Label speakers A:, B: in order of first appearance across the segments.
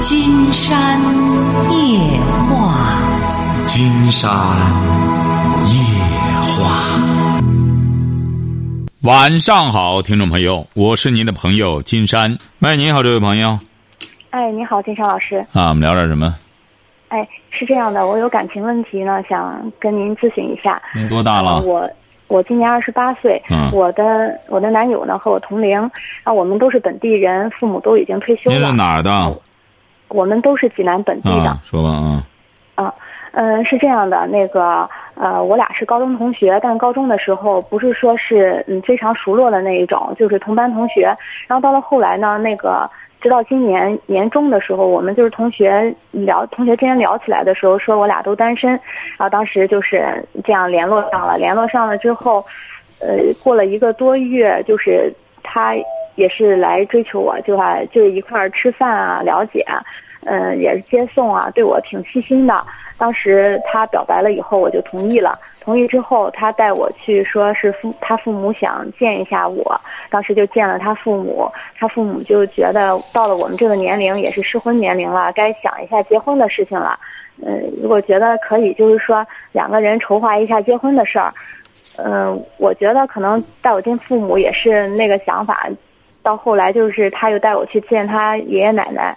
A: 金山夜话，
B: 金山夜话。晚上好，听众朋友，我是您的朋友金山。喂，你好，这位朋友。
C: 哎，你好，金山老师。
B: 啊，我们聊点什么？
C: 哎，是这样的，我有感情问题呢，想跟您咨询一下。
B: 您多大了？
C: 我我今年二十八岁。
B: 嗯。
C: 我的我的男友呢和我同龄，啊，我们都是本地人，父母都已经退休了。
B: 您是哪儿的？
C: 我们都是济南本地的。
B: 说吧啊。
C: 啊，嗯，是这样的，那个呃，我俩是高中同学，但高中的时候不是说是嗯非常熟络的那一种，就是同班同学。然后到了后来呢，那个。直到今年年中的时候，我们就是同学聊，同学之间聊起来的时候，说我俩都单身，然后当时就是这样联络上了。联络上了之后，呃，过了一个多月，就是他也是来追求我，就还就一块儿吃饭啊，了解，嗯，也是接送啊，对我挺细心的。当时他表白了以后，我就同意了。同意之后，他带我去，说是父他父母想见一下我。当时就见了他父母，他父母就觉得到了我们这个年龄，也是适婚年龄了，该想一下结婚的事情了。嗯，如果觉得可以，就是说两个人筹划一下结婚的事儿。嗯，我觉得可能带我见父母也是那个想法。到后来就是他又带我去见他爷爷奶奶。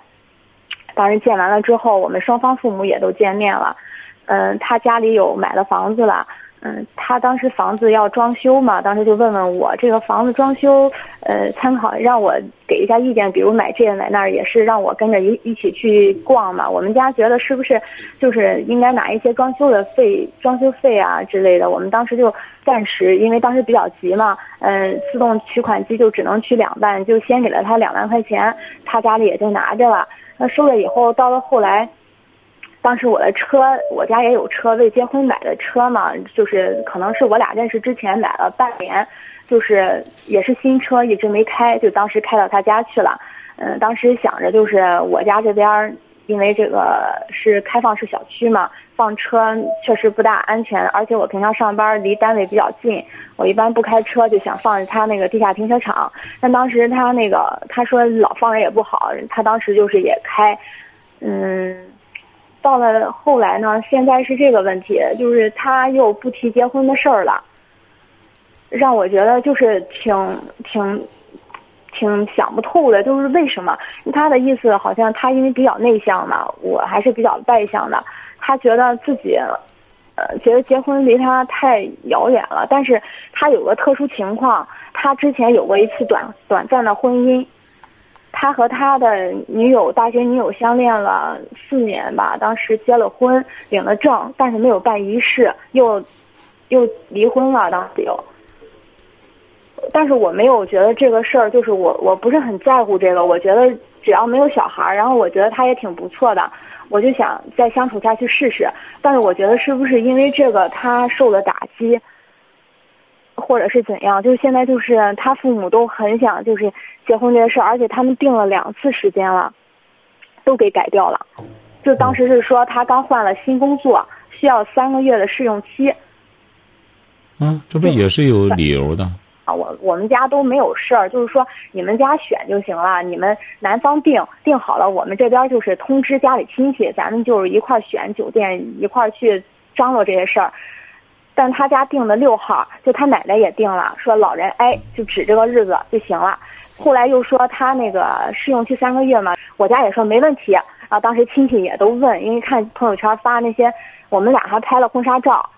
C: 当时见完了之后，我们双方父母也都见面了。嗯，他家里有买了房子了。嗯，他当时房子要装修嘛，当时就问问我这个房子装修，呃，参考让我给一下意见，比如买这买那儿，也是让我跟着一一起去逛嘛。我们家觉得是不是就是应该拿一些装修的费、装修费啊之类的？我们当时就暂时，因为当时比较急嘛，嗯，自动取款机就只能取两万，就先给了他两万块钱，他家里也就拿着了。那收了以后，到了后来，当时我的车，我家也有车，为结婚买的车嘛，就是可能是我俩认识之前买了半年，就是也是新车，一直没开，就当时开到他家去了。嗯，当时想着就是我家这边，因为这个是开放式小区嘛。放车确实不大安全，而且我平常上班离单位比较近，我一般不开车，就想放在他那个地下停车场。但当时他那个他说老放着也不好，他当时就是也开，嗯，到了后来呢，现在是这个问题，就是他又不提结婚的事儿了，让我觉得就是挺挺挺想不透的，就是为什么他的意思好像他因为比较内向嘛，我还是比较外向的。他觉得自己，呃，觉得结婚离他太遥远了。但是他有个特殊情况，他之前有过一次短短暂的婚姻，他和他的女友大学女友相恋了四年吧，当时结了婚，领了证，但是没有办仪式，又又离婚了。当时有，但是我没有觉得这个事儿，就是我我不是很在乎这个，我觉得只要没有小孩儿，然后我觉得他也挺不错的。我就想再相处下去试试，但是我觉得是不是因为这个他受了打击，或者是怎样？就是现在就是他父母都很想就是结婚这件事儿，而且他们定了两次时间了，都给改掉了。就当时是说他刚换了新工作，需要三个月的试用期。
B: 嗯，这不也是有理由的。
C: 啊，我我们家都没有事儿，就是说你们家选就行了，你们男方定定好了，我们这边就是通知家里亲戚，咱们就是一块选酒店，一块去张罗这些事儿。但他家定的六号，就他奶奶也定了，说老人哎就指这个日子就行了。后来又说他那个试用期三个月嘛，我家也说没问题。然啊，当时亲戚也都问，因为看朋友圈发那些，我们俩还拍了婚纱照。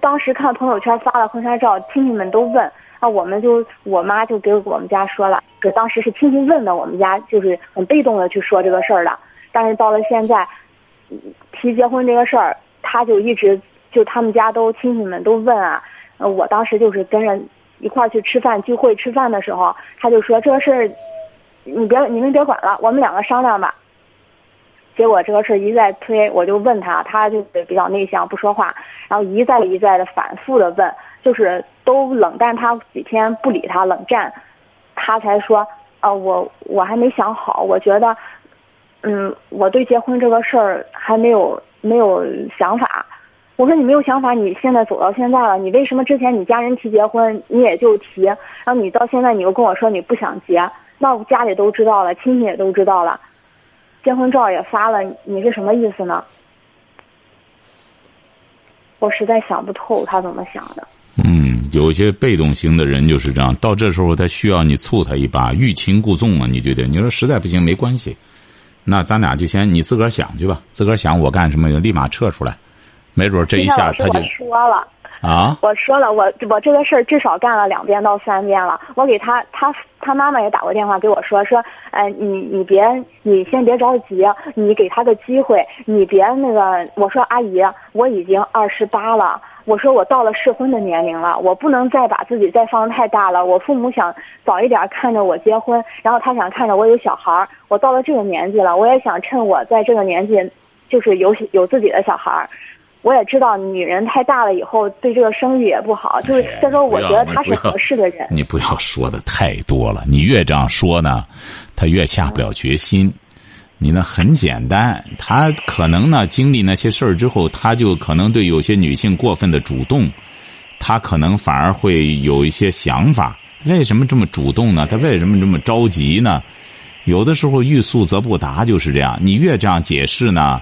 C: 当时看朋友圈发了婚纱照，亲戚们都问啊，我们就我妈就给我们家说了，就当时是亲戚问的，我们家就是很被动的去说这个事儿的。但是到了现在，提结婚这个事儿，他就一直就他们家都亲戚们都问啊，呃，我当时就是跟着一块儿去吃饭聚会吃饭的时候，他就说这个事儿，你别你们别管了，我们两个商量吧。结果这个事儿一再推，我就问他，他就比较内向不说话，然后一再一再的反复的问，就是都冷淡他几天不理他冷战，他才说，呃我我还没想好，我觉得，嗯我对结婚这个事儿还没有没有想法。我说你没有想法，你现在走到现在了，你为什么之前你家人提结婚你也就提，然后你到现在你又跟我说你不想结，那家里都知道了，亲戚也都知道了。结婚照也发了，你是什么意思呢？我实在想不透他怎么想的。
B: 嗯，有些被动型的人就是这样，到这时候他需要你促他一把，欲擒故纵啊！你觉得？你说实在不行没关系，那咱俩就先你自个儿想去吧，自个儿想我干什么，立马撤出来，没准这一下他就
C: 说了。
B: 啊！
C: 我说了，我我这个事儿至少干了两遍到三遍了。我给他，他他妈妈也打过电话给我说说，哎，你你别，你先别着急，你给他个机会，你别那个。我说阿姨，我已经二十八了，我说我到了适婚的年龄了，我不能再把自己再放太大了。我父母想早一点看着我结婚，然后他想看着我有小孩儿。我到了这个年纪了，我也想趁我在这个年纪，就是有有自己的小孩儿。我也知道女人太大了以后对这个生育也不好，就是再说我觉得他是合适的人。
B: 你不要说的太多了，你越这样说呢，他越下不了决心。你呢很简单，他可能呢经历那些事儿之后，他就可能对有些女性过分的主动，他可能反而会有一些想法。为什么这么主动呢？他为什么这么着急呢？有的时候欲速则不达，就是这样。你越这样解释呢？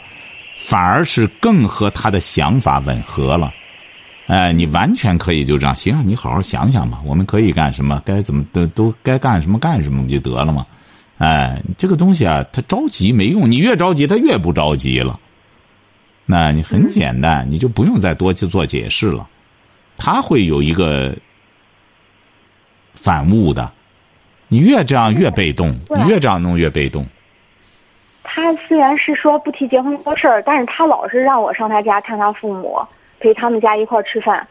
B: 反而是更和他的想法吻合了，哎，你完全可以就这样，行，你好好想想吧，我们可以干什么，该怎么都都该干什么干什么不就得了吗？哎，这个东西啊，他着急没用，你越着急，他越不着急了。那你很简单，你就不用再多去做解释了，他会有一个反悟的。你越这样越被动，你越这样弄越被动。
C: 他虽然是说不提结婚这个事儿，但是他老是让我上他家看他父母，陪他们家一块儿吃饭。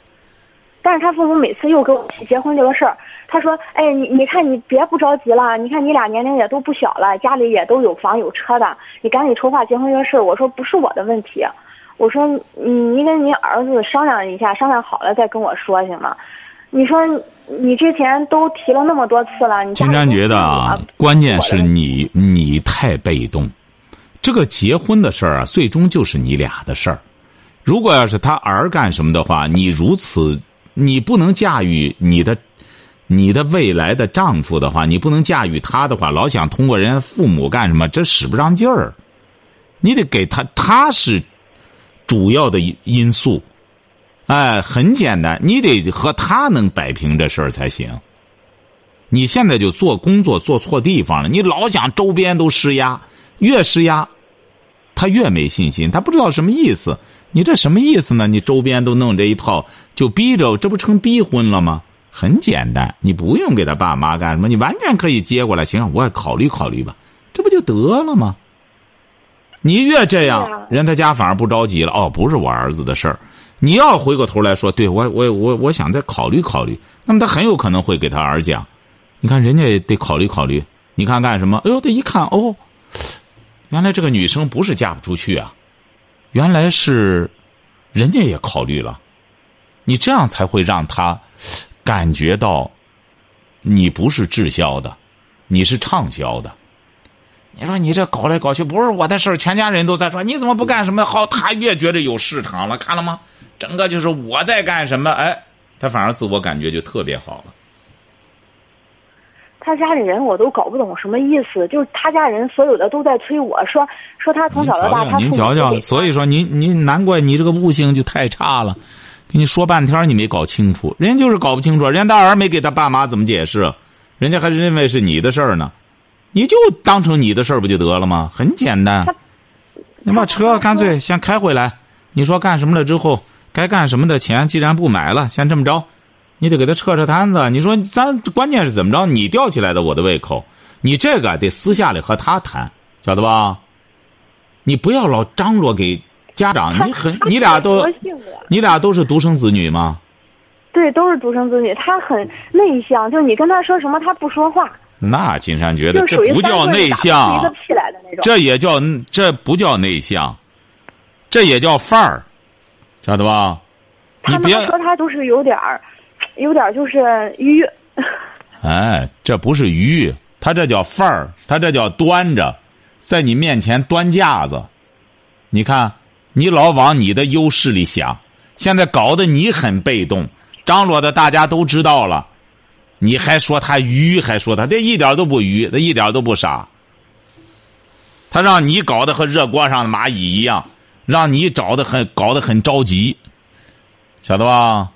C: 但是他父母每次又给我提结婚这个事儿，他说：“哎，你你看你别不着急了，你看你俩年龄也都不小了，家里也都有房有车的，你赶紧筹划结婚这个事儿。”我说：“不是我的问题，我说你你跟你儿子商量一下，商量好了再跟我说行吗？你说你之前都提了那么多次了，你
B: 金山觉得啊，关键是你你太被动。”这个结婚的事儿啊，最终就是你俩的事儿。如果要是他儿干什么的话，你如此，你不能驾驭你的，你的未来的丈夫的话，你不能驾驭他的话，老想通过人家父母干什么，这使不上劲儿。你得给他，他是主要的因素。哎，很简单，你得和他能摆平这事儿才行。你现在就做工作做错地方了，你老想周边都施压。越施压，他越没信心，他不知道什么意思。你这什么意思呢？你周边都弄这一套，就逼着，这不成逼婚了吗？很简单，你不用给他爸妈干什么，你完全可以接过来。行，我也考虑考虑吧，这不就得了吗？你越这样，人他家反而不着急了。哦，不是我儿子的事儿，你要回过头来说，对我，我，我，我想再考虑考虑。那么他很有可能会给他儿讲，你看人家得考虑考虑。你看干什么？哎呦，他一看，哦。原来这个女生不是嫁不出去啊，原来是人家也考虑了，你这样才会让他感觉到你不是滞销的，你是畅销的。你说你这搞来搞去不是我的事儿，全家人都在说你怎么不干什么好？他越觉得有市场了，看了吗？整个就是我在干什么？哎，他反而自我感觉就特别好了。
C: 他家里人我都搞不懂什么意思，就是他家人所有的都在催我说说他从小到大他
B: 您瞧瞧，所以说您您难怪你这个悟性就太差了，跟你说半天你没搞清楚，人家就是搞不清楚，人家大儿没给他爸妈怎么解释，人家还认为是你的事儿呢，你就当成你的事儿不就得了吗？很简单，你把车干脆先开回来，你说干什么了之后该干什么的钱既然不买了，先这么着。你得给他撤撤摊子。你说咱关键是怎么着？你吊起来的我的胃口，你这个得私下里和他谈，晓得吧？你不要老张罗给家长。你很，你俩都，你俩都是独生子女吗？
C: 对，都是独生子女。他很内向，就你跟他说什么，他不说话。
B: 那金山觉得这不叫内向，这也叫这不叫内向，这也叫范儿，晓得吧？
C: 他们说他都是有点儿。有点就是愚，
B: 哎，这不是愚，他这叫范儿，他这叫端着，在你面前端架子。你看，你老往你的优势里想，现在搞得你很被动，张罗的大家都知道了，你还说他愚，还说他这一点都不愚，他一点都不傻。他让你搞得和热锅上的蚂蚁一样，让你找的很搞得很着急，晓得吧？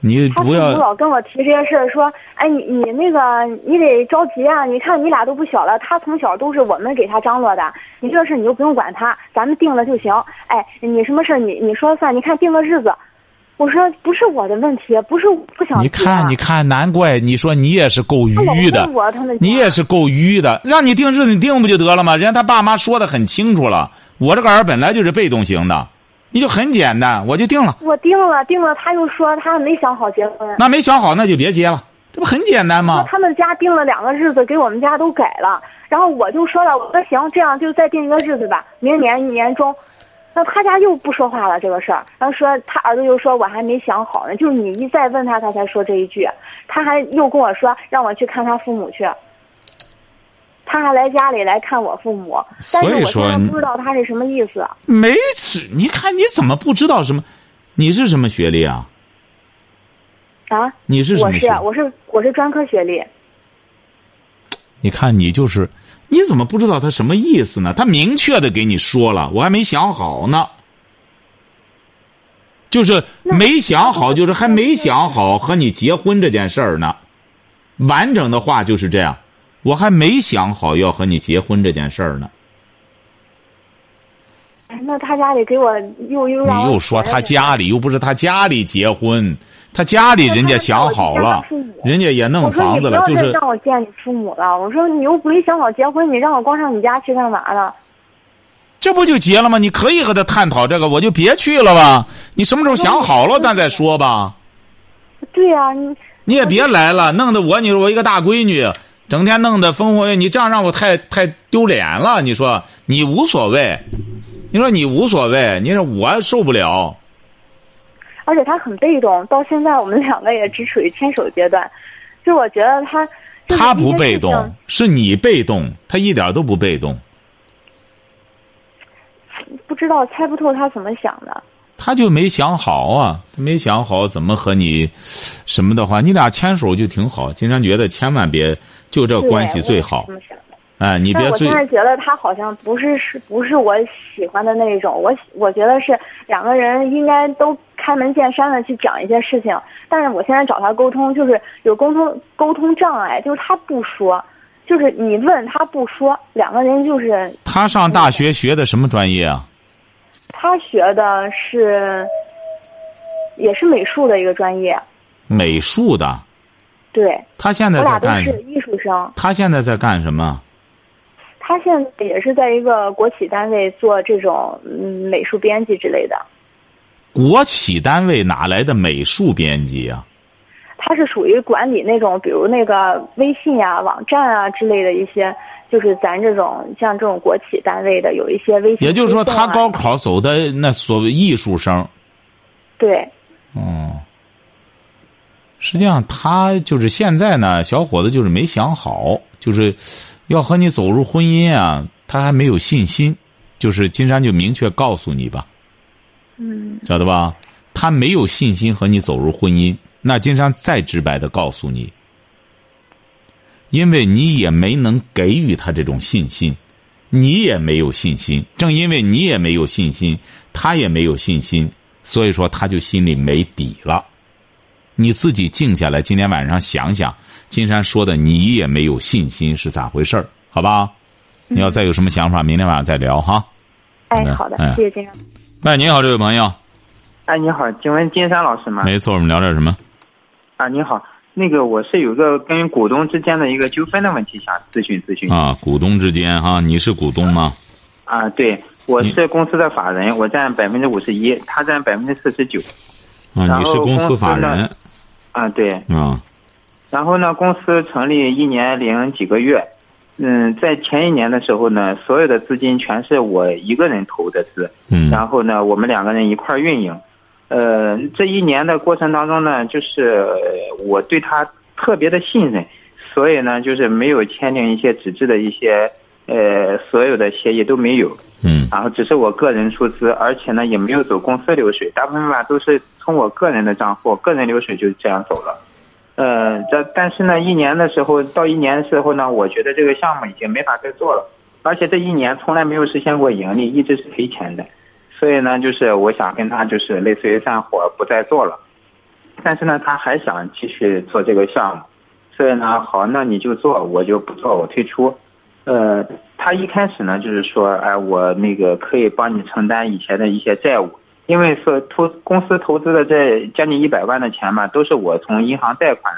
B: 你
C: 他父母
B: 不要
C: 老跟我提这些事儿，说，哎，你你那个你得着急啊！你看你俩都不小了，他从小都是我们给他张罗的，你这事儿你就不用管他，咱们定了就行。哎，你什么事儿你你说了算，你看定个日子。我说不是我的问题，不是不想
B: 你看，你看，难怪你说你也是够愚的，你也是够愚的。让你定日子，你定不就得了吗？人家他爸妈说的很清楚了，我这个儿本来就是被动型的，你就很简单，我就定了。
C: 我定了定了，他又说他没想好结婚。
B: 那没想好，那就别结了，这不很简单吗？
C: 他们家定了两个日子，给我们家都改了。然后我就说了，我说行，这样就再定一个日子吧，明年年中。那他家又不说话了这个事儿，然后说他儿子又说我还没想好呢，就是你一再问他，他才说这一句。他还又跟我说让我去看他父母去，他还来家里来看我父母，但是我
B: 所以说
C: 现在不知道他是什么意思。
B: 没吃，你看你怎么不知道什么？你是什么学历啊？
C: 啊，
B: 你是什
C: 我是？我是我是专科学历，
B: 你看你就是，你怎么不知道他什么意思呢？他明确的给你说了，我还没想好呢。就是没想好，就是还没想好和你结婚这件事儿呢。完整的话就是这样，我还没想好要和你结婚这件事儿呢。
C: 哎那他家里给我又又让
B: 你又说他家里又不是他家里结婚，他家里人家想好了，人家也弄房子了，就是
C: 让我见你父母了。我说你又没想好结婚，你让我光上你家去干嘛呢？
B: 这不就结了吗？你可以和他探讨这个，我就别去了吧。你什么时候想好了，咱再说吧。
C: 对呀、你
B: 你也别来了，弄得我你说我一个大闺女，整天弄得风火，你这样让我太太丢脸了。你说你无所谓，你说你无所谓，你说我受不了。
C: 而且他很被动，到现在我们两个也只处于牵手阶段。就我觉得他
B: 他不被动，是你被动，他一点都不被动。
C: 不知道猜不透他怎么想的。
B: 他就没想好啊，他没想好怎么和你什么的话，你俩牵手就挺好。金山觉得千万别就这关系最好哎，你别最
C: 我现在觉得他好像不是是不是我喜欢的那种，我喜我觉得是两个人应该都开门见山的去讲一些事情，但是我现在找他沟通，就是有沟通沟通障碍，就是他不说，就是你问他不说，两个人就是
B: 他上大学学的什么专业啊？
C: 他学的是也是美术的一个专业，
B: 美术的。
C: 对
B: 他现在在干什
C: 是艺术生，
B: 他现在在干什么？
C: 他现在也是在一个国企单位做这种嗯美术编辑之类的。
B: 国企单位哪来的美术编辑啊？
C: 他是属于管理那种，比如那个微信呀、网站啊之类的一些，就是咱这种像这种国企单位的有一些微信、
B: 也就是说，他高考走的那所谓艺术生。
C: 对，
B: 哦，实际上他就是现在呢，小伙子就是没想好，就是要和你走入婚姻啊，他还没有信心。就是金山就明确告诉你吧，
C: 嗯
B: 晓得吧？他没有信心和你走入婚姻。那金山再直白的告诉你，因为你也没能给予他这种信心，你也没有信心。正因为你也没有信心，他也没有信心，所以说他就心里没底了。你自己静下来，今天晚上想想，金山说的你也没有信心是咋回事儿？好吧？你要再有什么想法，明天晚上再聊哈。
C: 哎，
B: 嗯
C: 好的
B: 嗯，
C: 谢谢金山。
B: 喂，你好，这位朋友。
D: 哎，你好，请问金山老师吗？
B: 没错，我们聊点什么？
D: 啊，你好，那个我是有个跟股东之间的一个纠纷的问题，想咨询咨询。
B: 啊，股东之间哈，你是股东吗？
D: 啊，对，我是公司的法人，我占百分之五十一，他占百分之四十九。
B: 啊，你是公司法人
D: 啊，对。
B: 啊？
D: 然后呢，公司成立一年零几个月，嗯，在前一年的时候呢，所有的资金全是我一个人投的资，
B: 嗯
D: 然后呢，我们两个人一块儿运营。呃，这一年的过程当中呢，就是呃我对他特别的信任，所以呢，就是没有签订一些纸质的一些呃所有的协议都没有，
B: 嗯
D: 然后只是我个人出资，而且呢也没有走公司流水，大部分吧都是从我个人的账户、个人流水就这样走了。呃，这但是呢，一年的时候到一年的时候呢，我觉得这个项目已经没法再做了，而且这一年从来没有实现过盈利，一直是赔钱的。所以呢，就是我想跟他就是类似于散伙，不再做了。但是呢，他还想继续做这个项目，所以呢，好，那你就做，我就不做，我退出。呃，他一开始呢，就是说，哎，我那个可以帮你承担以前的一些债务，因为说投公司投资的这将近一百万的钱嘛，都是我从银行贷款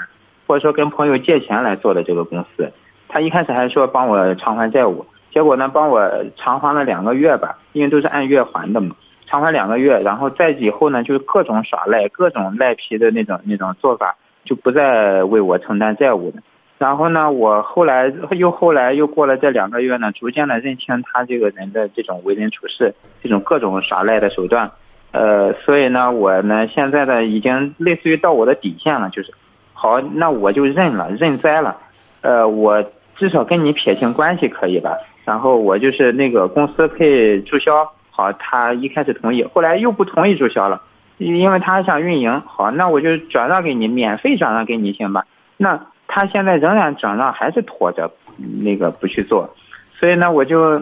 D: 或者说跟朋友借钱来做的这个公司。他一开始还说帮我偿还债务，结果呢，帮我偿还了两个月吧，因为都是按月还的嘛。偿还两个月，然后再以后呢，就是各种耍赖，各种赖皮的那种那种做法，就不再为我承担债务了。然后呢，我后来又后来又过了这两个月呢，逐渐的认清他这个人的这种为人处事，这种各种耍赖的手段。呃，所以呢，我呢现在呢已经类似于到我的底线了，就是好，那我就认了，认栽了。呃，我至少跟你撇清关系可以吧？然后我就是那个公司可以注销。好，他一开始同意，后来又不同意注销了，因为他想运营。好，那我就转让给你，免费转让给你，行吧？那他现在仍然转让，还是拖着，那个不去做，所以呢，我就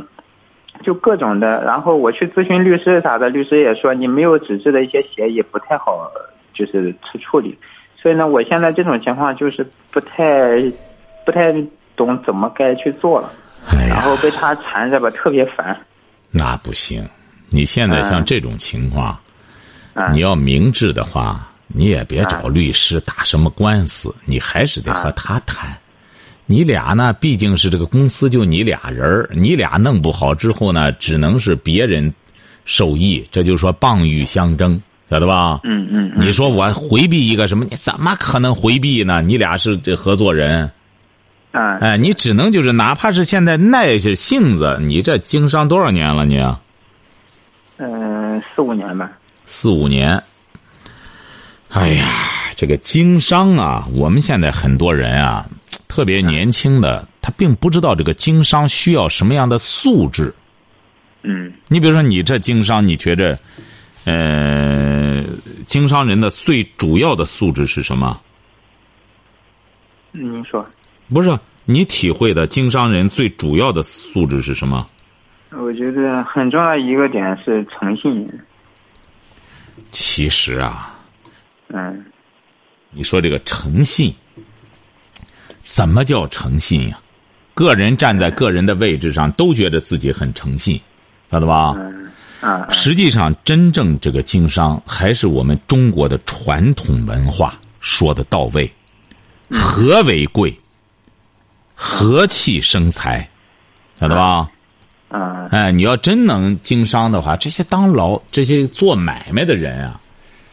D: 就各种的，然后我去咨询律师啥的，律师也说你没有纸质的一些协议不太好，就是去处理。所以呢，我现在这种情况就是不太不太懂怎么该去做了，然后被他缠着吧，特别烦。
B: 那不行。你现在像这种情况，你要明智的话，你也别找律师打什么官司，你还是得和他谈。你俩呢，毕竟是这个公司就你俩人你俩弄不好之后呢，只能是别人受益，这就说棒与相争，晓得吧？
D: 嗯嗯。
B: 你说我回避一个什么？你怎么可能回避呢？你俩是这合作人。
D: 啊。
B: 哎，你只能就是哪怕是现在耐着性子，你这经商多少年了你？
D: 嗯，四五年吧。
B: 四五年。哎呀，这个经商啊，我们现在很多人啊，特别年轻的，他并不知道这个经商需要什么样的素质。
D: 嗯。
B: 你比如说，你这经商，你觉着，呃，经商人的最主要的素质是什么？
D: 您说。
B: 不是你体会的经商人最主要的素质是什么？
D: 我觉得很重要一个点是诚信。
B: 其实啊，
D: 嗯，
B: 你说这个诚信，怎么叫诚信呀？个人站在个人的位置上，都觉得自己很诚信，晓得吧？
D: 嗯啊。
B: 实际上，真正这个经商，还是我们中国的传统文化说的到位。和为贵，和气生财，晓得吧？
D: 啊，
B: 哎，你要真能经商的话，这些当老这些做买卖的人啊，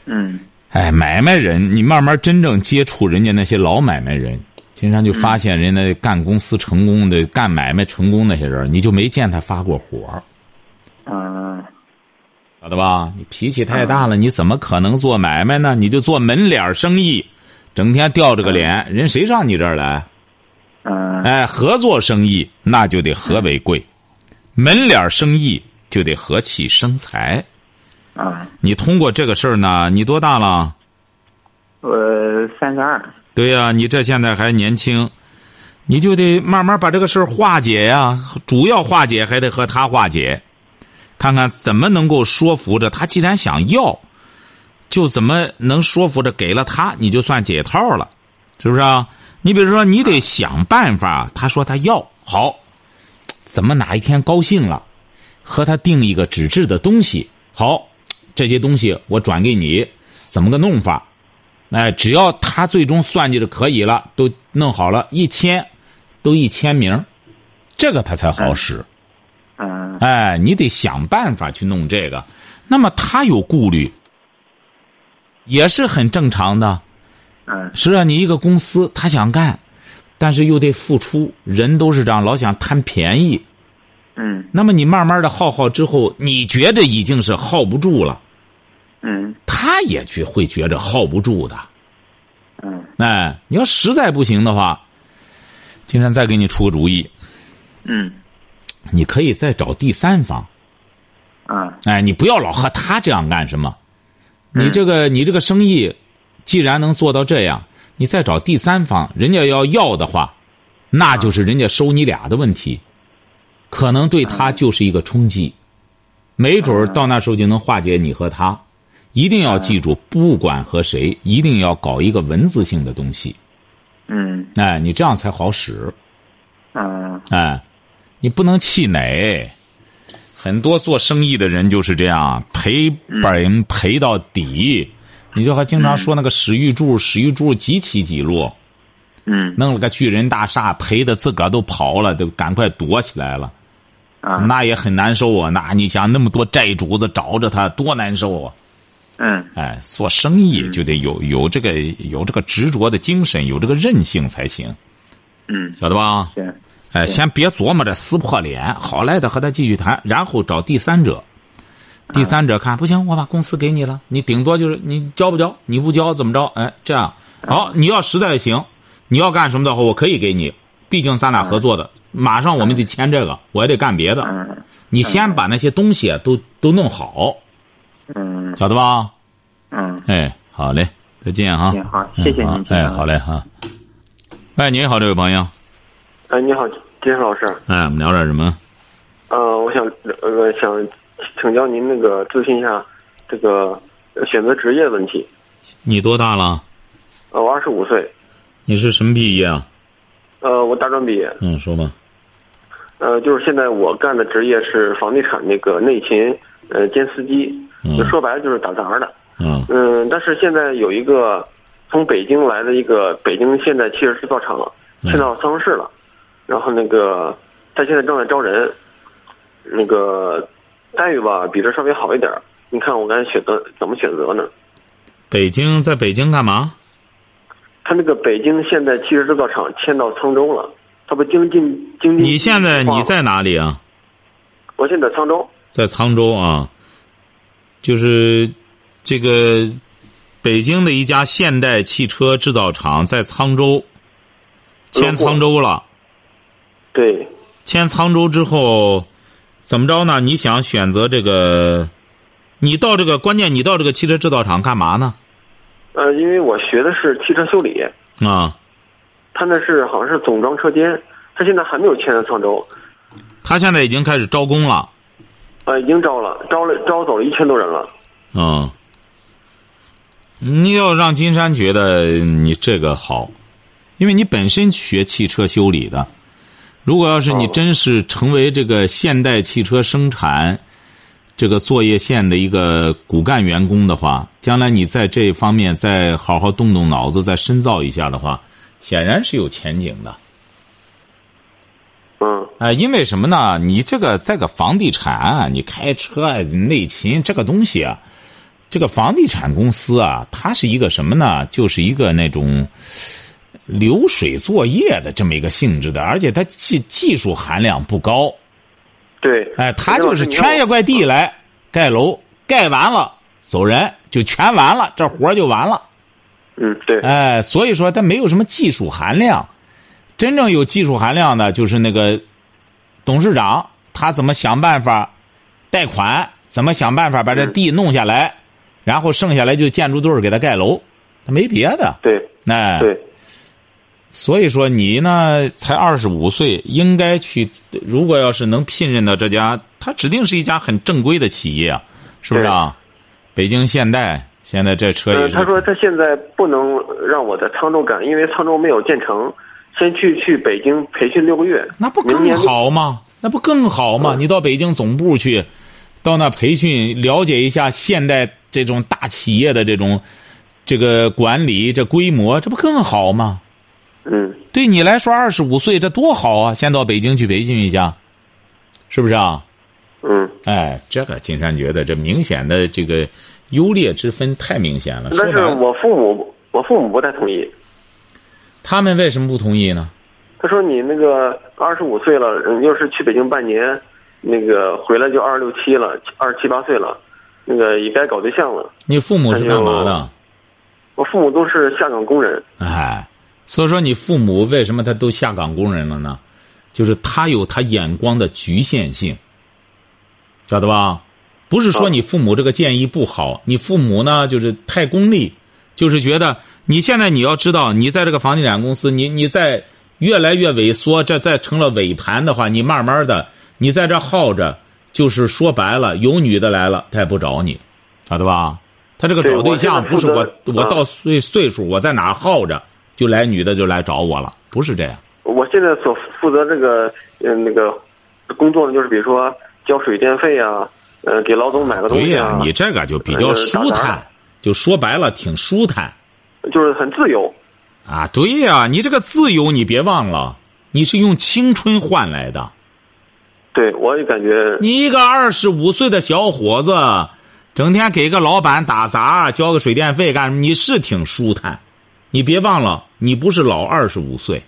D: 嗯，
B: 哎，买卖人，你慢慢真正接触人家那些老买卖人，经常就发现人家干公司成功的、干买卖成功那些人，你就没见他发过火。
D: 嗯，
B: 晓得吧？你脾气太大了，你怎么可能做买卖呢？你就做门脸生意，整天吊着个脸，人谁上你这儿来？
D: 嗯，
B: 哎，合作生意那就得和为贵。门脸生意就得和气生财，
D: 啊！
B: 你通过这个事儿呢？你多大了？
D: 我三十二。
B: 对呀，你这现在还年轻，你就得慢慢把这个事儿化解呀。主要化解还得和他化解，看看怎么能够说服着他。既然想要，就怎么能说服着给了他，你就算解套了，是不是啊？你比如说，你得想办法。他说他要好。怎么哪一天高兴了，和他定一个纸质的东西？好，这些东西我转给你，怎么个弄法？哎，只要他最终算计着可以了，都弄好了，一签，都一签名，这个他才好使。
D: 嗯。
B: 哎，你得想办法去弄这个。那么他有顾虑，也是很正常的。
D: 嗯。
B: 是啊，你一个公司，他想干。但是又得付出，人都是这样，老想贪便宜。
D: 嗯。
B: 那么你慢慢的耗耗之后，你觉得已经是耗不住了。
D: 嗯。
B: 他也觉会觉着耗不住的。
D: 嗯。
B: 哎，你要实在不行的话，今天再给你出个主意。
D: 嗯。
B: 你可以再找第三方。
D: 嗯。
B: 哎，你不要老和他这样干什么？你这个你这个生意，既然能做到这样。你再找第三方，人家要要的话，那就是人家收你俩的问题。可能对他就是一个冲击，没准儿到那时候就能化解你和他。一定要记住，不管和谁，一定要搞一个文字性的东西。
D: 嗯
B: 哎，你这样才好使。
D: 嗯
B: 哎，你不能气馁。很多做生意的人就是这样，赔本赔到底。你就还经常说那个史玉柱，史玉柱几起几落，
D: 嗯
B: 弄了个巨人大厦，赔的自个儿都跑了，都赶快躲起来了。
D: 啊
B: 那也很难受啊！那你想那么多债主子找着他，多难受啊！
D: 嗯。
B: 哎，做生意就得有有这个有这个执着的精神，有这个韧性才行，
D: 嗯。
B: 晓得吧？
D: 行。
B: 哎，先别琢磨着撕破脸，好赖的和他继续谈，然后找第三者。第三者看不行，我把公司给你了，你顶多就是你交不交，你不交怎么着？哎，这样。好，你要实在行，你要干什么的话，我可以给你，毕竟咱俩合作的，马上我们得签这个，我也得干别的。
D: 嗯。
B: 你先把那些东西啊都都弄好，
D: 嗯
B: 晓得吧？
D: 嗯，
B: 哎，好嘞，再见哈。
D: 好谢谢您
B: 哎，好嘞哈。哎，你好，这位朋友。
E: 哎，你好，金石老师。
B: 哎，我们聊点什么？
E: 呃，我想呃想请教您那个咨询一下这个呃选择职业问题。
B: 你多大了？
E: 呃，我二十五岁，
B: 你是什么毕业啊？
E: 呃，我大专毕业。
B: 嗯，说吧。
E: 呃，就是现在我干的职业是房地产那个内勤呃兼司机，
B: 嗯
E: 就说白了就是打杂的。
B: 嗯
E: 嗯，但是现在有一个从北京来的一个北京现代汽车制造厂
B: 嗯
E: 迁到三城市了，然后那个他现在正在招人，那个待遇吧比这稍微好一点儿。你看我该选择怎么选择呢？
B: 北京在北京干嘛？
E: 他那个北京现代汽车制造厂迁到沧州了，他不经济经济。
B: 你现在你？在哪里啊？
E: 我现在沧州。
B: 在沧州啊。就是这个北京的一家现代汽车制造厂在沧州，迁沧州了。
E: 对，
B: 迁沧州之后，怎么着呢？你想选择这个？你到这个关键，你到这个汽车制造厂干嘛呢？
E: 呃，因为我学的是汽车修理，
B: 啊，
E: 他那是好像是总装车间，他现在还没有迁到沧州，
B: 他现在已经开始招工了。
E: 呃，已经招了，招了招走了一千多人了。
B: 嗯，你要让金山觉得你这个好，因为你本身学汽车修理的。如果要是你
E: 哦
B: 真是成为这个现代汽车生产这个作业线的一个骨干员工的话，将来你在这方面再好好动动脑子，再深造一下的话，显然是有前景的。
E: 嗯
B: 啊，因为什么呢？你这个在个房地产，你开车啊、内勤这个东西啊，这个房地产公司啊，它是一个什么呢？就是一个那种流水作业的这么一个性质的，而且它技技术含量不高。
E: 对。
B: 哎，它就是
E: 陈老师
B: 全一块地来盖楼，盖完了走人，就全完了，这活就完了。
E: 嗯，对。
B: 哎，所以说它没有什么技术含量。真正有技术含量的，就是那个董事长，他怎么想办法贷款，怎么想办法把这地弄下来，然后剩下来就建筑队儿给他盖楼，他没别的。
E: 对
B: 哎，
E: 对，
B: 所以说你呢才二十五岁，应该去。如果要是能聘任到这家，他指定是一家很正规的企业啊，是不是啊？北京现代现在这车也
E: 呃，
B: 是。
E: 他说他现在不能让我在沧州干，因为沧州没有建成，先去去北京培训六个月。
B: 那不更好吗？那不更好吗？你到北京总部去，到那培训，了解一下现代这种大企业的这种这个管理这规模，这不更好吗？
E: 嗯，
B: 对你来说，二十五岁这多好啊！先到北京去培训一下，是不是啊？
E: 嗯，
B: 哎，这个金山觉得这明显的这个优劣之分太明显了。
E: 但是我父母我父母不太同意。
B: 他们为什么不同意呢？
E: 他说你那个二十五岁了，嗯要是去北京半年，那个回来就二十六七了，二十七八岁了，那个也该搞对象了。
B: 你父母是干嘛的？
E: 我父母都是下岗工人。
B: 哎，所以说你父母为什么他都下岗工人了呢？就是他有他眼光的局限性，晓得吧？不是说你父母这个建议不好，你父母呢就是太功利，就是觉得你现在你要知道，你在这个房地产公司，你你在越来越萎缩，这再成了尾盘的话，你慢慢的你在这耗着，就是说白了，有女的来了，他也不找你，晓得吧？他这个找对象不是我，我到岁岁数，我在哪耗着，就来女的就来找我了，不是这样。
E: 我现在所负责这个嗯那个工作呢，就是比如说交水电费啊，呃，给老总买个东西
B: 啊。你这个就比较舒坦，就说白了挺舒坦，
E: 就是很自由。
B: 啊，对呀，你这个自由你别忘了，你是用青春换来的。
E: 对，我也感觉。
B: 你一个二十五岁的小伙子，整天给个老板打杂，交个水电费干什么？你是挺舒坦，你别忘了，你不是老二十五岁。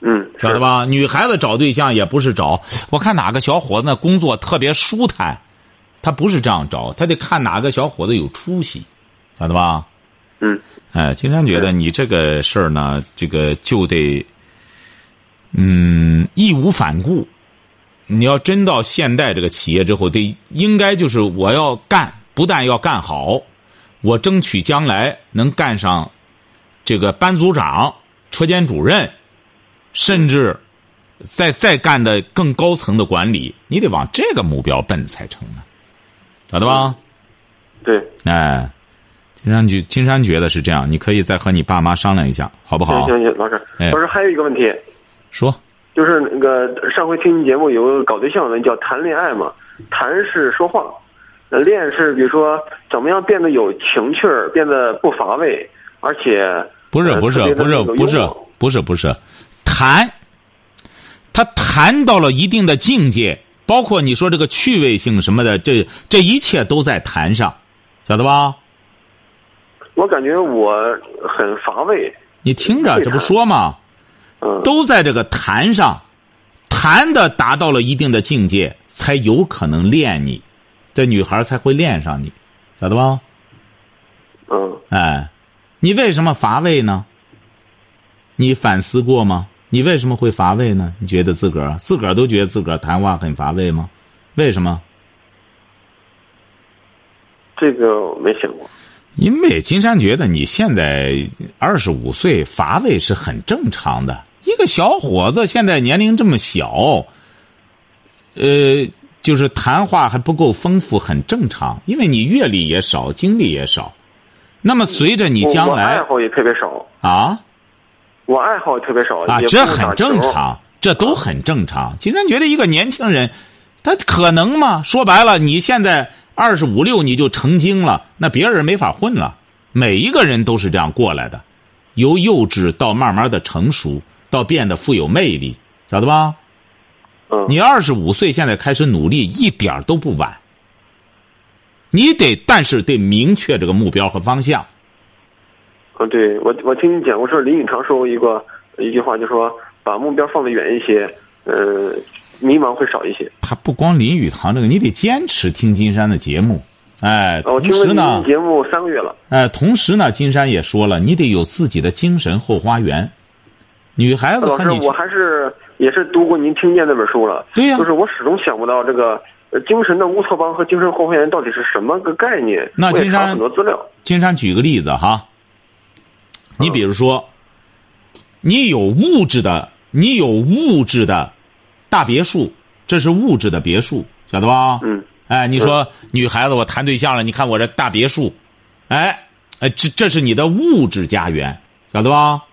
E: 嗯，
B: 晓得吧？女孩子找对象也不是找，我看哪个小伙子那工作特别舒坦，他不是这样找，他得看哪个小伙子有出息，晓得吧？
E: 嗯。
B: 哎，金山觉得你这个事儿呢，这个就得，嗯，义无反顾。你要真到现代这个企业之后，得应该就是我要干，不但要干好，我争取将来能干上这个班组长、车间主任，甚至再再干的更高层的管理，你得往这个目标奔才成呢，晓得吧？
E: 对，
B: 哎。金山觉，金山觉得是这样，你可以再和你爸妈商量一下，好不好？
E: 行行行，老师，老师还有一个问题，
B: 说，
E: 就是那个上回听你节目有个搞对象的叫谈恋爱嘛，谈是说话，恋是比如说怎么样变得有情趣儿，变得不乏味，而且
B: 不是不是不是不是不是不是。谈，他谈到了一定的境界，包括你说这个趣味性什么的，这这一切都在谈上，晓得吧？
E: 我感觉我很乏味。
B: 你听着，这不说吗？
E: 嗯，
B: 都在这个谈上，谈的达到了一定的境界，才有可能恋你，这女孩才会恋上你，晓得吧？
E: 嗯。
B: 哎，你为什么乏味呢？你反思过吗？你为什么会乏味呢？你觉得自个儿自个儿都觉得自个儿谈话很乏味吗？为什么？
E: 这个我没想过。
B: 因为金山觉得你现在二十五岁乏味是很正常的。一个小伙子现在年龄这么小，呃，就是谈话还不够丰富，很正常。因为你阅历也少，经历也少。那么随着你将来，
E: 爱好也特别少
B: 啊，
E: 我爱好也特别少
B: 啊，这很正常，这都很正常。金山觉得一个年轻人，他可能吗？说白了，你现在。二十五六你就成精了，那别人没法混了。每一个人都是这样过来的，由幼稚到慢慢的成熟，到变得富有魅力，晓得吧？
E: 嗯。
B: 你二十五岁现在开始努力，一点都不晚。你得，但是得明确这个目标和方向。
E: 嗯，对我，我听你讲过，说林语堂说过一个一句话，就说把目标放得远一些，嗯。迷茫会少一些。
B: 他不光林语堂这个，你得坚持听金山的节目，哎，同时呢，
E: 节目三个月了，
B: 哎，同时呢，金山也说了，你得有自己的精神后花园。女孩子，
E: 老师，我还是也是读过您听见那本书了，
B: 对呀，
E: 就是我始终想不到这个精神的乌托邦和精神后花园到底是什么个概念。
B: 那金山
E: 很多资料，
B: 金山举个例子哈，你比如说，你有物质的，你有物质的。大别墅，这是物质的别墅，晓得
E: 吧？嗯。
B: 哎，你说女孩子，我谈对象了，你看我这大别墅，哎，哎，这这是你的物质家园，晓得吧？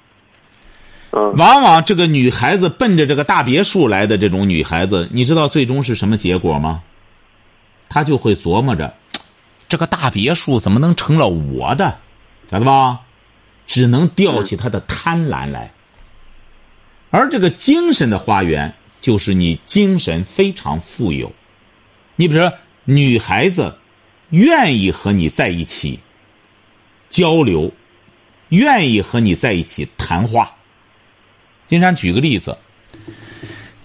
E: 嗯。
B: 往往这个女孩子奔着这个大别墅来的这种女孩子，你知道最终是什么结果吗？她就会琢磨着，这个大别墅怎么能成了我的，晓得吧？只能吊起她的贪婪来。而这个精神的花园。就是你精神非常富有，你比如说女孩子愿意和你在一起交流，愿意和你在一起谈话。金山举个例子，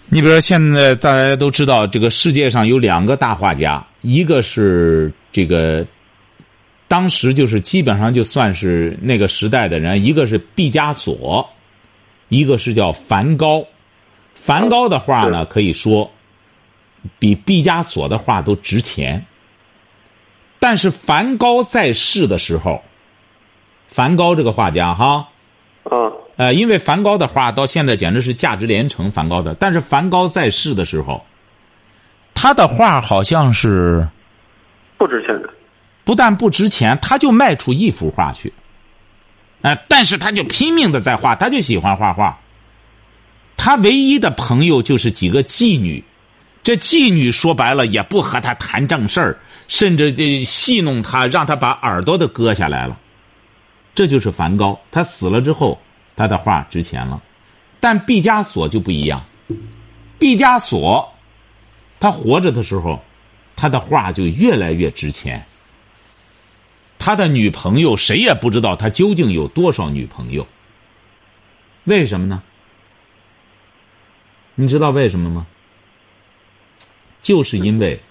B: 你比如说现在大家都知道，这个世界上有两个大画家，一个是这个当时就是基本上就算是那个时代的人，一个是毕加索，一个是叫梵高。梵高的画呢，可以说比毕加索的画都值钱。但是梵高在世的时候，梵高这个画家哈，
E: 嗯，
B: 呃，因为梵高的画到现在简直是价值连城。梵高的，但是梵高在世的时候，他的画好像是
E: 不值钱的。
B: 不但不值钱，他就卖出一幅画去。哎，但是他就拼命的在画，他就喜欢画画。他唯一的朋友就是几个妓女，这妓女说白了也不和他谈正事儿，甚至就戏弄他，让他把耳朵都割下来了。这就是梵高，他死了之后，他的画值钱了。但毕加索就不一样，毕加索他活着的时候，他的画就越来越值钱。他的女朋友谁也不知道他究竟有多少女朋友。为什么呢？你知道为什么吗？就是因为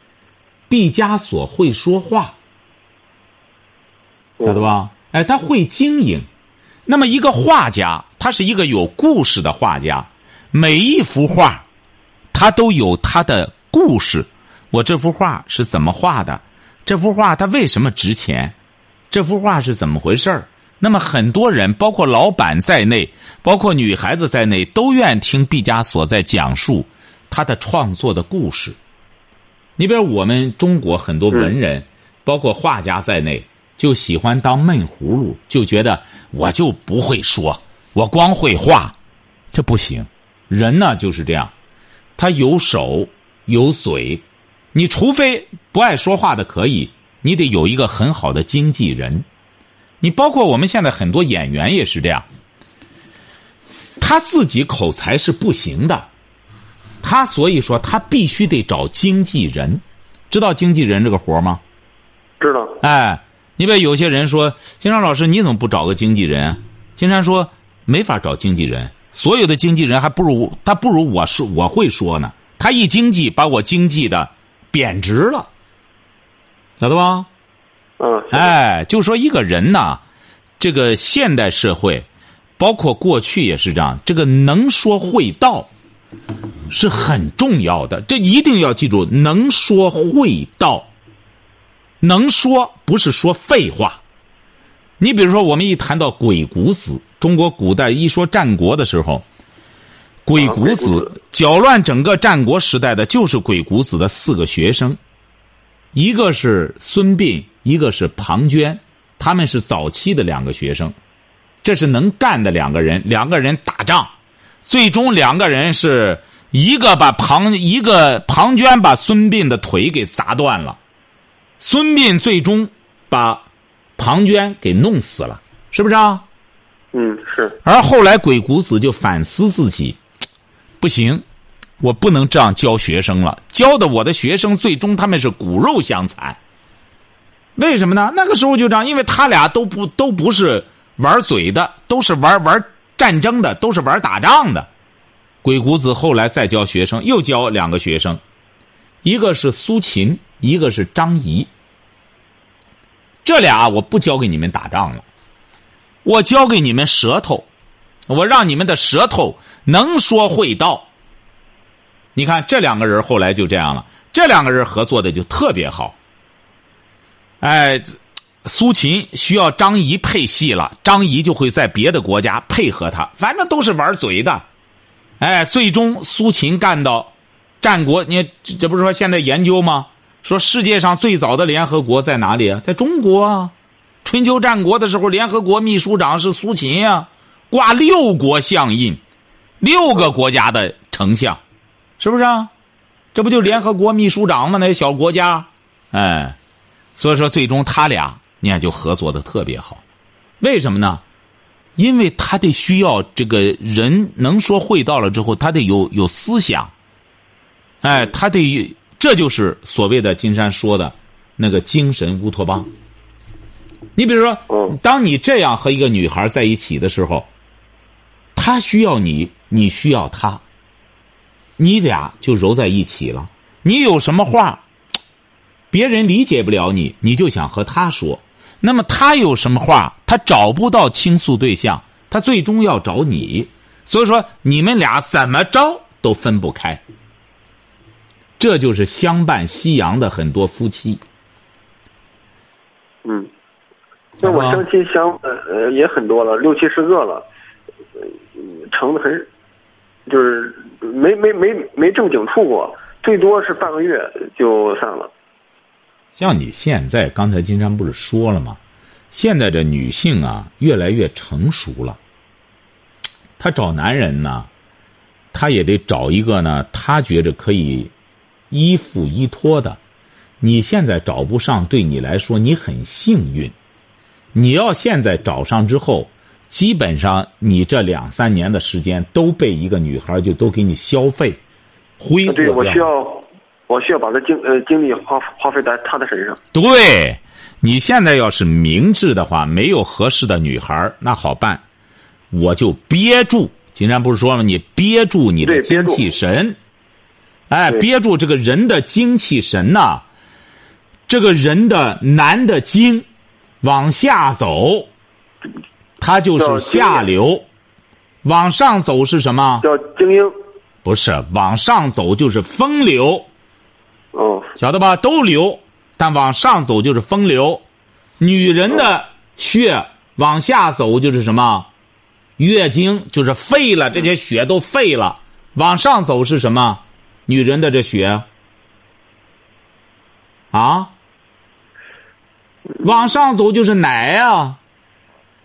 B: 毕加索会说话，晓得吧？哎，他会经营。那么一个画家，他是一个有故事的画家，每一幅画，他都有他的故事。我这幅画是怎么画的？这幅画它为什么值钱？这幅画是怎么回事那么很多人，包括老板在内，包括女孩子在内，都愿听毕加索在讲述他的创作的故事。你比如我们中国很多文人，包括画家在内，就喜欢当闷葫芦，就觉得我就不会说，我光会画，这不行。人呢就是这样，他有手有嘴，你除非不爱说话的可以，你得有一个很好的经纪人。你包括我们现在很多演员也是这样，他自己口才是不行的，他所以说他必须得找经纪人，知道经纪人这个活吗？
E: 知道。
B: 哎，你比如有些人说，金山老师你怎么不找个经纪人？金山说没法找经纪人，所有的经纪人还不如他不如我说我会说呢，他一经济把我经济的贬值了，晓得吧？
E: 嗯，
B: 哎，就说一个人呐，这个现代社会，包括过去也是这样，这个能说会道是很重要的，这一定要记住，能说会道。能说不是说废话。你比如说，我们一谈到鬼谷子，中国古代一说战国的时候，鬼谷子搅乱整个战国时代的就是鬼谷子的四个学生，一个是孙膑。一个是庞涓，他们是早期的两个学生，这是能干的两个人。两个人打仗，最终两个人是一个把庞一个庞涓把孙膑的腿给砸断了，孙膑最终把庞涓给弄死了，是不是啊？
E: 嗯，是。
B: 而后来鬼谷子就反思自己，不行，我不能这样教学生了，教的我的学生最终他们是骨肉相残。为什么呢？那个时候就这样，因为他俩都不都不是玩嘴的，都是玩玩战争的，都是玩打仗的。鬼谷子后来再教学生，又教两个学生，一个是苏秦，一个是张仪。这俩我不教给你们打仗了，我教给你们舌头，我让你们的舌头能说会道。你看这两个人后来就这样了，这两个人合作的就特别好。哎，苏秦需要张仪配戏了，张仪就会在别的国家配合他，反正都是玩嘴的。哎，最终苏秦干到战国，你这不是说现在研究吗？说世界上最早的联合国在哪里啊？在中国啊！春秋战国的时候，联合国秘书长是苏秦呀，挂六国相印，六个国家的丞相，是不是啊？这不就联合国秘书长吗？那些小国家，哎。所以说，最终他俩你看就合作的特别好，为什么呢？因为他得需要这个人能说会道了之后，他得有有思想，哎，他得这就是所谓的金山说的那个精神乌托邦。你比如说，当你这样和一个女孩在一起的时候，她需要你，你需要她，你俩就揉在一起了。你有什么话？别人理解不了你，你就想和他说。那么他有什么话，他找不到倾诉对象，他最终要找你。所以说，你们俩怎么着都分不开。这就是相伴夕阳的很多夫妻。
E: 嗯，那我相亲相呃也很多了，六七十个了，成的很，就是没没没没正经处过。最多是半个月就散了。
B: 像你现在，刚才金山不是说了吗？现在这女性啊，越来越成熟了。她找男人呢，她也得找一个呢，她觉着可以依附依托的。你现在找不上，对你来说你很幸运。你要现在找上之后，基本上你这两三年的时间都被一个女孩就都给你消费挥霍
E: 对，我需
B: 掉。
E: 要，我需要把这精呃精力花花费在他的身上。
B: 对，你现在要是明智的话，没有合适的女孩那好办，我就憋住。金山不是说了吗？你憋住你的精气神，哎，憋住这个人的精气神呐、这个人的男的精往下走，他就是下流；往上走是什么？
E: 叫精英。
B: 不是往上走就是风流。
E: 哦，
B: 晓得吧？都流，但往上走就是风流。女人的血往下走就是什么？月经就是废了，这些血都废了。往上走是什么？女人的这血啊，往上走就是奶呀、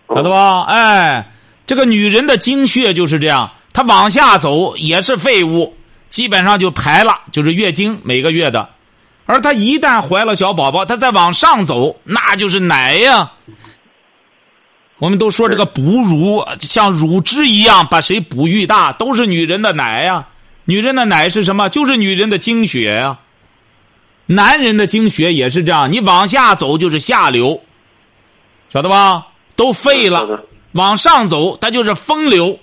B: 晓得吧？哎，这个女人的精血就是这样，她往下走也是废物，基本上就排了，就是月经每个月的。而她一旦怀了小宝宝，她再往上走，那就是奶呀。我们都说这个哺乳像乳汁一样把谁哺育大，都是女人的奶呀。女人的奶是什么？就是女人的精血呀。男人的精血也是这样，你往下走就是下流，晓得吧？都废了，往上走它就是风流。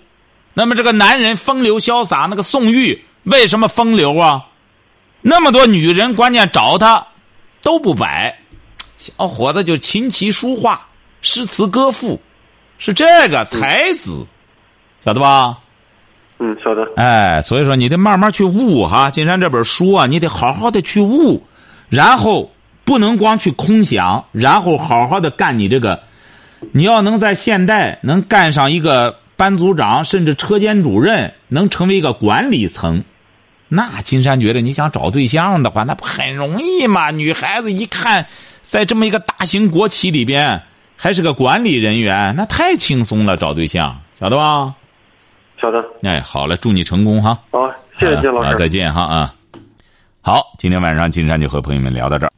B: 那么这个男人风流潇洒，那个宋玉为什么风流啊？那么多女人，关键找他都不摆，小伙子就琴棋书画、诗词歌赋，是这个才子，晓得吧？
E: 嗯，晓得。
B: 哎，所以说你得慢慢去悟哈。金山这本书啊，你得好好的去悟，然后不能光去空想，然后好好的干你这个。你要能在现代能干上一个班组长，甚至车间主任，能成为一个管理层，那金山觉得你想找对象的话，那不很容易吗？女孩子一看，在这么一个大型国企里边，还是个管理人员，那太轻松了，找对象，晓得吧？
E: 晓得。
B: 哎，好了，祝你成功哈。
E: 好，谢谢金老
B: 啊，
E: 师。
B: 再见哈啊。好，今天晚上金山就和朋友们聊到这儿。